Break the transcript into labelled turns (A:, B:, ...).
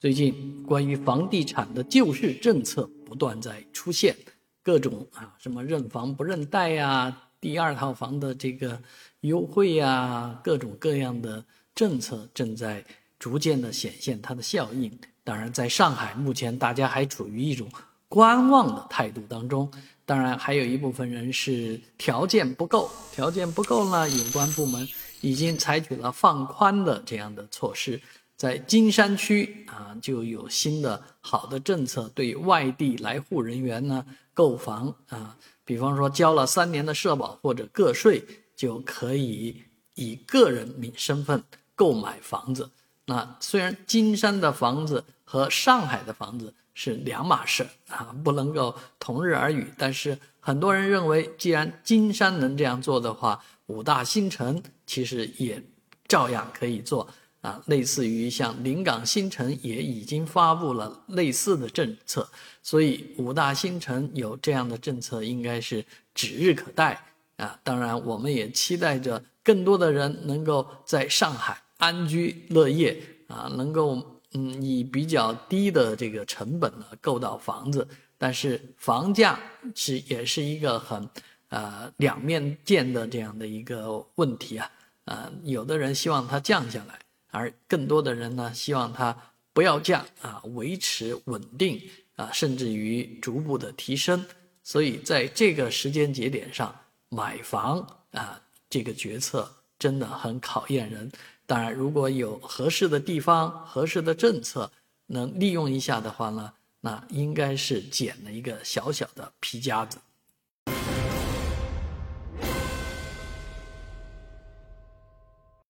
A: 最近关于房地产的救市政策不断在出现，各种啊什么认房不认贷呀，第二套房的这个优惠呀，各种各样的政策正在逐渐的显现它的效应。当然，在上海目前大家还处于一种观望的态度当中。当然，还有一部分人是条件不够，条件不够呢，有关部门已经采取了放宽的这样的措施。在金山区啊，就有新的好的政策，对外地来沪人员呢购房啊，比方说交了三年的社保或者个税，就可以以个人名身份购买房子。那虽然金山的房子和上海的房子是两码事啊，不能够同日而语，但是很多人认为，既然金山能这样做的话，五大新城其实也照样可以做。啊，类似于像临港新城也已经发布了类似的政策，所以五大新城有这样的政策应该是指日可待啊。当然，我们也期待着更多的人能够在上海安居乐业啊，能够嗯以比较低的这个成本呢购到房子。但是房价是也是一个很呃两面剑的这样的一个问题啊，呃，有的人希望它降下来。而更多的人呢，希望它不要降啊，维持稳定啊，甚至于逐步的提升。所以在这个时间节点上买房啊，这个决策真的很考验人。当然，如果有合适的地方、合适的政策能利用一下的话呢，那应该是捡了一个小小的皮夹子。